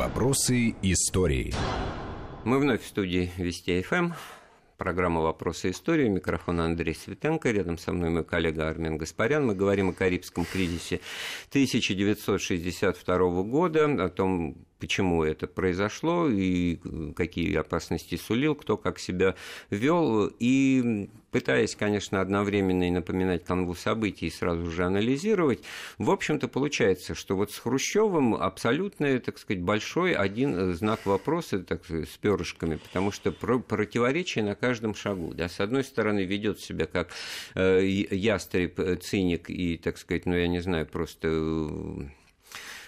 Вопросы истории. Мы вновь в студии Вести ФМ. Программа «Вопросы истории». Микрофон Андрей Светенко. Рядом со мной мой коллега Армен Гаспарян. Мы говорим о Карибском кризисе 1962 года, о том, почему это произошло и какие опасности сулил, кто как себя вел. И пытаясь, конечно, одновременно и напоминать канву событий и сразу же анализировать, в общем-то получается, что вот с Хрущевым абсолютно, так сказать, большой один знак вопроса так, с перышками, потому что противоречие на каждом шагу. Да? С одной стороны, ведет себя как э, ястреб, э, циник и, так сказать, ну, я не знаю, просто э,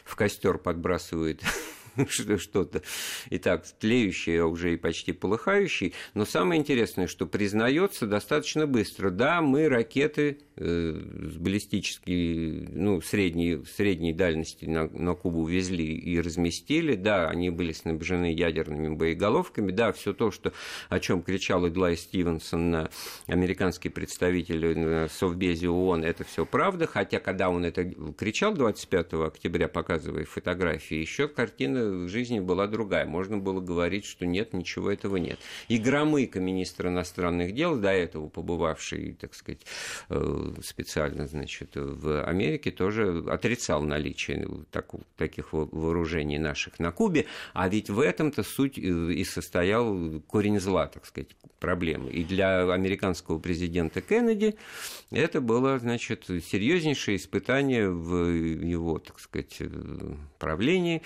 в костер подбрасывает что-то и так тлеющее, а уже и почти полыхающее. Но самое интересное, что признается достаточно быстро. Да, мы ракеты э, баллистические, ну, средней, средней дальности на, на Кубу везли и разместили. Да, они были снабжены ядерными боеголовками. Да, все то, что, о чем кричал Эдлай Стивенсон, на американский представитель на Совбезе ООН, это все правда. Хотя, когда он это кричал 25 октября, показывая фотографии, еще картина в жизни была другая. Можно было говорить, что нет, ничего этого нет. И Громыко, министр иностранных дел, до этого побывавший, так сказать, э, специально, значит, в Америке, тоже отрицал наличие таких вооружений наших на Кубе. А ведь в этом-то суть э, и состоял корень зла, так сказать, проблемы. И для американского президента Кеннеди это было, значит, серьезнейшее испытание в его, так сказать, э, правлении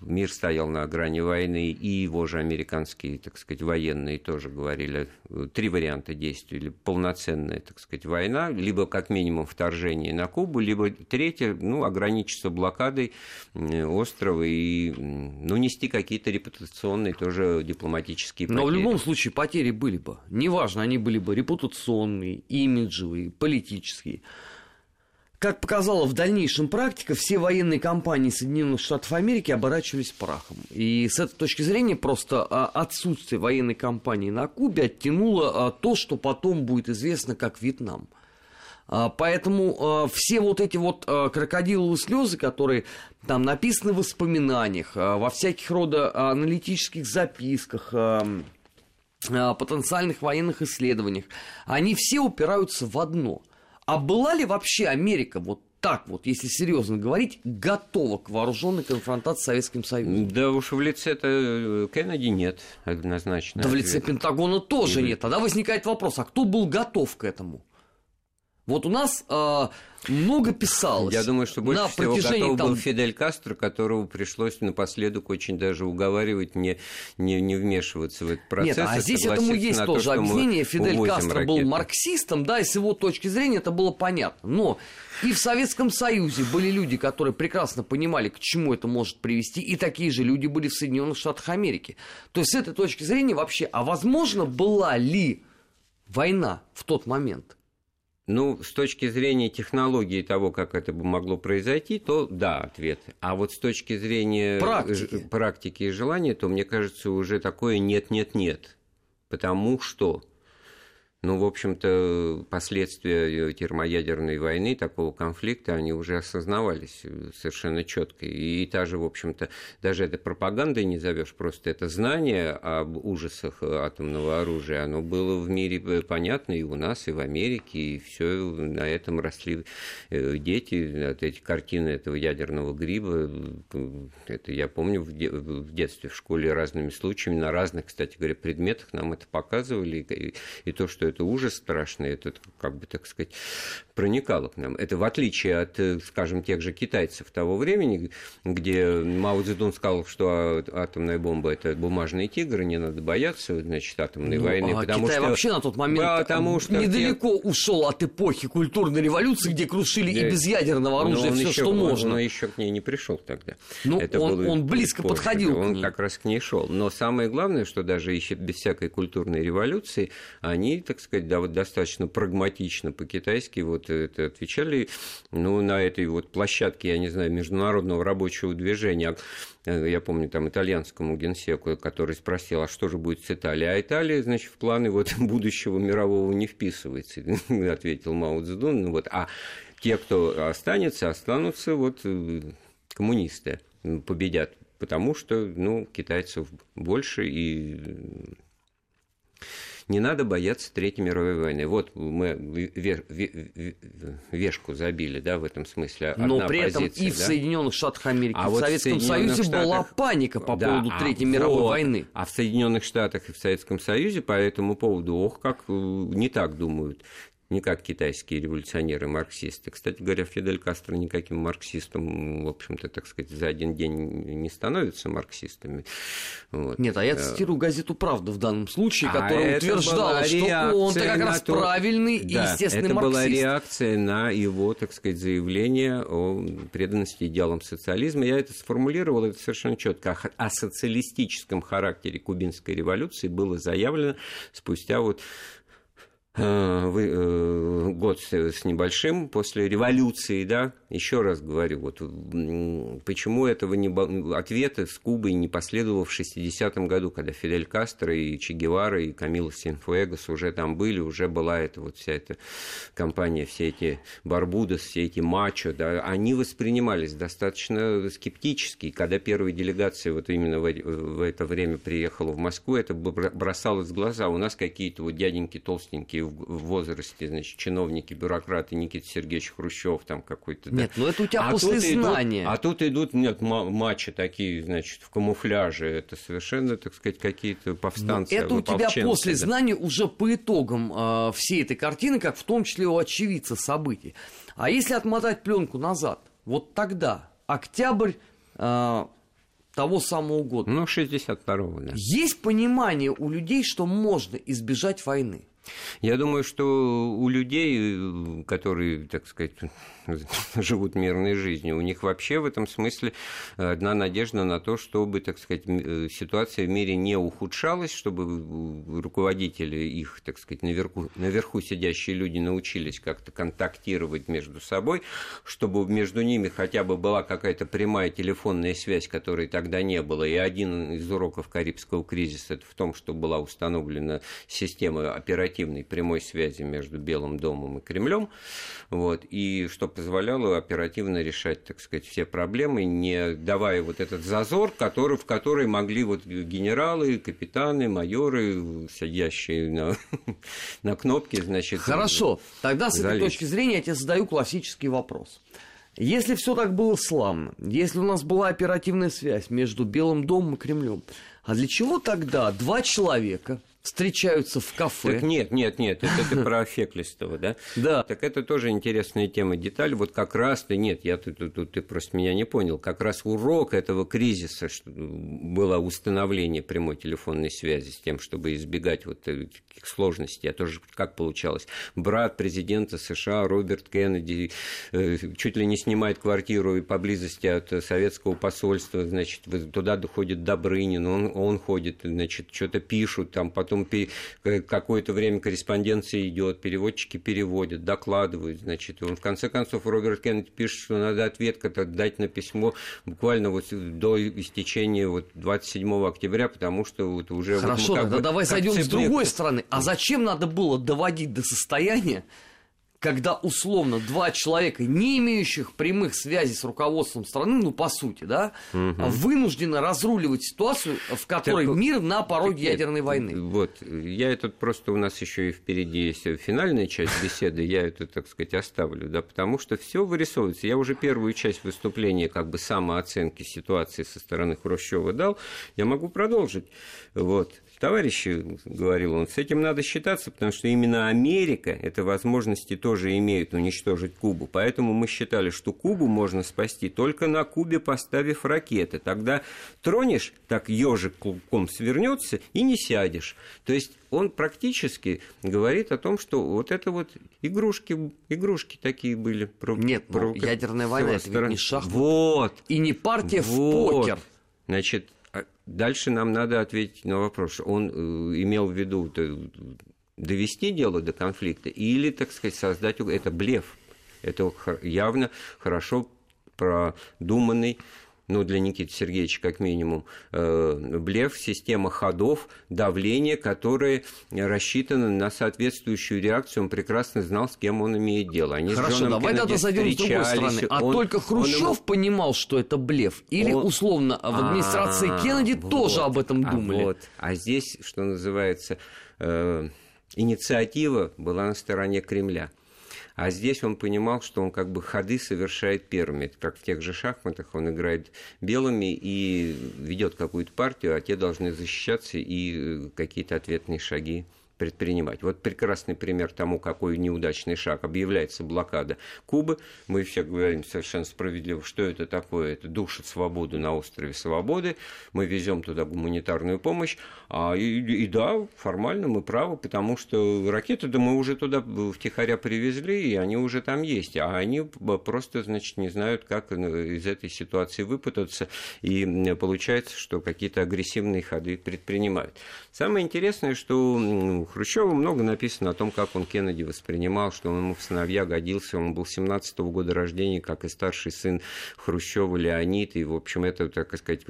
мир стоял на грани войны, и его же американские, так сказать, военные тоже говорили, три варианта действий, или полноценная, так сказать, война, либо как минимум вторжение на Кубу, либо третье, ну, ограничиться блокадой острова и, ну, нести какие-то репутационные тоже дипломатические потери. Но в любом случае потери были бы, неважно, они были бы репутационные, имиджевые, политические. Как показала в дальнейшем практика, все военные кампании Соединенных Штатов Америки оборачивались прахом. И с этой точки зрения просто а, отсутствие военной кампании на Кубе оттянуло а, то, что потом будет известно как Вьетнам. А, поэтому все вот эти вот крокодиловые слезы, которые там написаны в воспоминаниях, во всяких рода аналитических записках, потенциальных военных исследованиях, они все упираются в одно – а была ли вообще Америка вот так вот, если серьезно говорить, готова к вооруженной конфронтации с Советским Союзом? Да уж в лице-то э, Кеннеди нет, однозначно. Да в лице Пентагона тоже И... нет. Тогда возникает вопрос, а кто был готов к этому? Вот у нас э, много писалось. Я думаю, что больше на всего готов там... был Фидель Кастро, которого пришлось напоследок очень даже уговаривать не, не, не вмешиваться в этот процесс. Нет, а здесь этому есть тоже то, объяснение. Фидель Кастро ракеты. был марксистом, да, и с его точки зрения это было понятно. Но и в Советском Союзе были люди, которые прекрасно понимали, к чему это может привести, и такие же люди были в Соединенных Штатах Америки. То есть с этой точки зрения вообще, а возможно была ли война в тот момент? Ну, с точки зрения технологии того, как это бы могло произойти, то да, ответ. А вот с точки зрения практики, практики и желания, то мне кажется, уже такое нет-нет-нет. Потому что ну, в общем-то, последствия термоядерной войны, такого конфликта, они уже осознавались совершенно четко. И та же, в общем-то, даже это пропагандой не зовешь, просто это знание об ужасах атомного оружия, оно было в мире понятно и у нас, и в Америке, и все на этом росли э, дети, от эти картины этого ядерного гриба, это я помню в детстве в школе разными случаями, на разных, кстати говоря, предметах нам это показывали, и то, что это ужас страшный, это, как бы так сказать, проникало к нам. Это в отличие от, э, скажем, тех же китайцев того времени, где Мао Цзэдун сказал, что атомная бомба – это бумажные тигры, не надо бояться, значит, атомной ну, войны. А потому Китай что... вообще на тот момент потому что недалеко те... ушел от эпохи культурной революции, где крушили да. и без ядерного оружия все, что можно. Но еще к ней не пришел тогда. Ну, это он, он близко позже, подходил Он к ней. как раз к ней шел. Но самое главное, что даже еще без всякой культурной революции, они, так сказать, да, вот достаточно прагматично по-китайски вот это отвечали, ну, на этой вот площадке, я не знаю, международного рабочего движения, э, я помню, там, итальянскому генсеку, который спросил, а что же будет с Италией? А Италия, значит, в планы вот будущего мирового не вписывается, ответил Мао Цзэдун. Ну, вот, а те, кто останется, останутся вот э, коммунисты победят потому что, ну, китайцев больше и не надо бояться Третьей мировой войны. Вот мы вешку забили, да, в этом смысле. Одна Но при этом позиция, и в да? Соединенных Штатах Америки, а и в вот Советском в Союзе Штатах... была паника по да, поводу а Третьей а мировой вот, войны. А в Соединенных Штатах и в Советском Союзе по этому поводу, ох, как э, не так думают не как китайские революционеры-марксисты. Кстати говоря, Фидель Кастро никаким марксистом, в общем-то, так сказать, за один день не становится марксистами. Вот. Нет, а я э, цитирую газету «Правда» в данном случае, а которая утверждала, что он-то как раз то... правильный да, и естественный это марксист. была реакция на его, так сказать, заявление о преданности идеалам социализма. Я это сформулировал, это совершенно четко. О социалистическом характере кубинской революции было заявлено спустя вот Э, э, год с небольшим после революции, да, еще раз говорю, вот почему этого не, ответа с Кубой не последовало в 60-м году, когда Фидель Кастро и Че Гевара и Камила Синфуэгос уже там были, уже была эта вот вся эта компания, все эти Барбудос, все эти мачо, да, они воспринимались достаточно скептически. Когда первая делегация вот именно в, в это время приехала в Москву, это бросалось в глаза. У нас какие-то вот дяденьки толстенькие в возрасте, значит, чиновники, бюрократы, Никита Сергеевич Хрущев там какой-то. Нет, да. ну это у тебя а после знания. а тут идут, нет, матчи такие, значит, в камуфляже. Это совершенно, так сказать, какие-то повстанцы. Но это у тебя после да. знания уже по итогам э, всей этой картины, как в том числе у очевидца событий. А если отмотать пленку назад, вот тогда, октябрь э, того самого года. Ну, 62-го, да. Есть понимание у людей, что можно избежать войны? Я думаю, что у людей, которые, так сказать, живут мирной жизнью, у них вообще в этом смысле одна надежда на то, чтобы, так сказать, э, ситуация в мире не ухудшалась, чтобы руководители их, так сказать, наверху, наверху сидящие люди научились как-то контактировать между собой, чтобы между ними хотя бы была какая-то прямая телефонная связь, которой тогда не было. И один из уроков Карибского кризиса это в том, что была установлена система оперативной оперативной прямой связи между Белым домом и Кремлем, вот, и что позволяло оперативно решать, так сказать, все проблемы, не давая вот этот зазор, который, в который могли вот генералы, капитаны, майоры, сидящие на, на кнопке, значит... Хорошо, тогда с залезть. этой точки зрения я тебе задаю классический вопрос. Если все так было славно, если у нас была оперативная связь между Белым домом и Кремлем, а для чего тогда два человека, встречаются в кафе. Так нет, нет, нет, это ты про Феклистова, да? Да. Так это тоже интересная тема, деталь. Вот как раз-то, нет, я тут, тут ты просто меня не понял, как раз урок этого кризиса что было установление прямой телефонной связи с тем, чтобы избегать вот таких сложностей. А тоже как получалось? Брат президента США Роберт Кеннеди э, чуть ли не снимает квартиру и поблизости от советского посольства, значит, туда доходит Добрынин, он, он ходит, значит, что-то пишут, там потом потом э, какое-то время корреспонденция идет, переводчики переводят, докладывают, значит, он в конце концов Роберт Кеннеди пишет, что надо ответ как-то дать на письмо буквально вот до истечения вот 27 октября, потому что вот уже... Хорошо, вот тогда давай зайдем с другой стороны. А зачем надо было доводить до состояния, когда условно два человека, не имеющих прямых связей с руководством страны, ну по сути, да, угу. вынуждены разруливать ситуацию, в которой так, мир на пороге так, ядерной войны. Вот, я этот просто у нас еще и впереди есть финальная часть беседы, я это, так сказать, оставлю, да, потому что все вырисовывается. Я уже первую часть выступления, как бы самооценки ситуации со стороны Хрущева дал, я могу продолжить. Вот товарищи, говорил он, с этим надо считаться, потому что именно Америка это возможности тоже имеет уничтожить Кубу. Поэтому мы считали, что Кубу можно спасти только на Кубе, поставив ракеты. Тогда тронешь, так ежик клубком свернется и не сядешь. То есть он практически говорит о том, что вот это вот игрушки, игрушки такие были. Про, Нет, ну, про, ядерная война, это ведь не шахмат. Вот. И не партия вот. в покер. Значит, Дальше нам надо ответить на вопрос, он э, имел в виду довести дело до конфликта или, так сказать, создать... Это блеф. Это явно хорошо продуманный ну, для Никиты Сергеевича как минимум, э, блеф, система ходов, давление, которые рассчитаны на соответствующую реакцию. Он прекрасно знал, с кем он имеет дело. Они Хорошо, давай тогда зайдем с другой стороны. А он, только Хрущев ему... понимал, что это блеф? Или, он... условно, в администрации А-а-а, Кеннеди вот, тоже об этом думали? Вот. А здесь, что называется, э, инициатива была на стороне Кремля. А здесь он понимал, что он как бы ходы совершает первыми. Это как в тех же шахматах, он играет белыми и ведет какую-то партию, а те должны защищаться и э, какие-то ответные шаги предпринимать. Вот прекрасный пример тому, какой неудачный шаг. Объявляется блокада Кубы. Мы все говорим совершенно справедливо, что это такое. Это душит свободу на острове Свободы. Мы везем туда гуманитарную помощь. А, и, и да, формально мы правы, потому что ракеты, да мы уже туда втихаря привезли, и они уже там есть. А они просто, значит, не знают, как из этой ситуации выпутаться. И получается, что какие-то агрессивные ходы предпринимают. Самое интересное, что Хрущева много написано о том, как он Кеннеди воспринимал, что он ему в сыновья годился. Он был 17 -го года рождения, как и старший сын Хрущева Леонид. И, в общем, это, так сказать,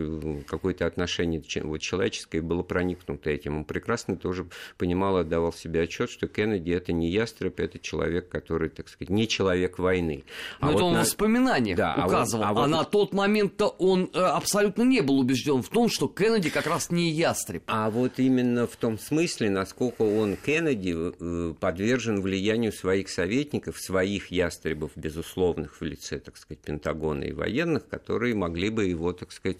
какое-то отношение вот, человеческое было проникнуто этим. Он прекрасно тоже понимал, отдавал себе отчет, что Кеннеди это не ястреб, это человек, который, так сказать, не человек войны. А Но вот это он на... воспоминаниях да, указывал. А, вот, а, вот... а на тот момент-то он э, абсолютно не был убежден в том, что Кеннеди как раз не ястреб. А вот именно в том смысле, насколько он, Кеннеди, э, подвержен влиянию своих советников, своих ястребов, безусловных, в лице, так сказать, Пентагона и военных, которые могли бы его, так сказать,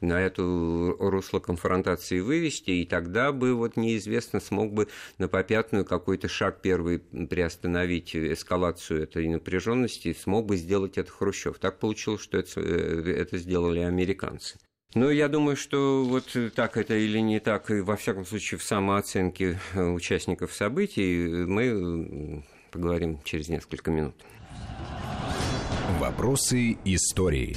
на эту русло конфронтации вывести, и тогда бы вот неизвестно, смог бы на попятную какой-то шаг первый приостановить эскалацию этой напряженности, смог бы сделать это Хрущев. Так получилось, что это, э, это сделали американцы. Ну, я думаю, что вот так это или не так, и во всяком случае в самооценке э, участников событий мы поговорим через несколько минут. Вопросы истории.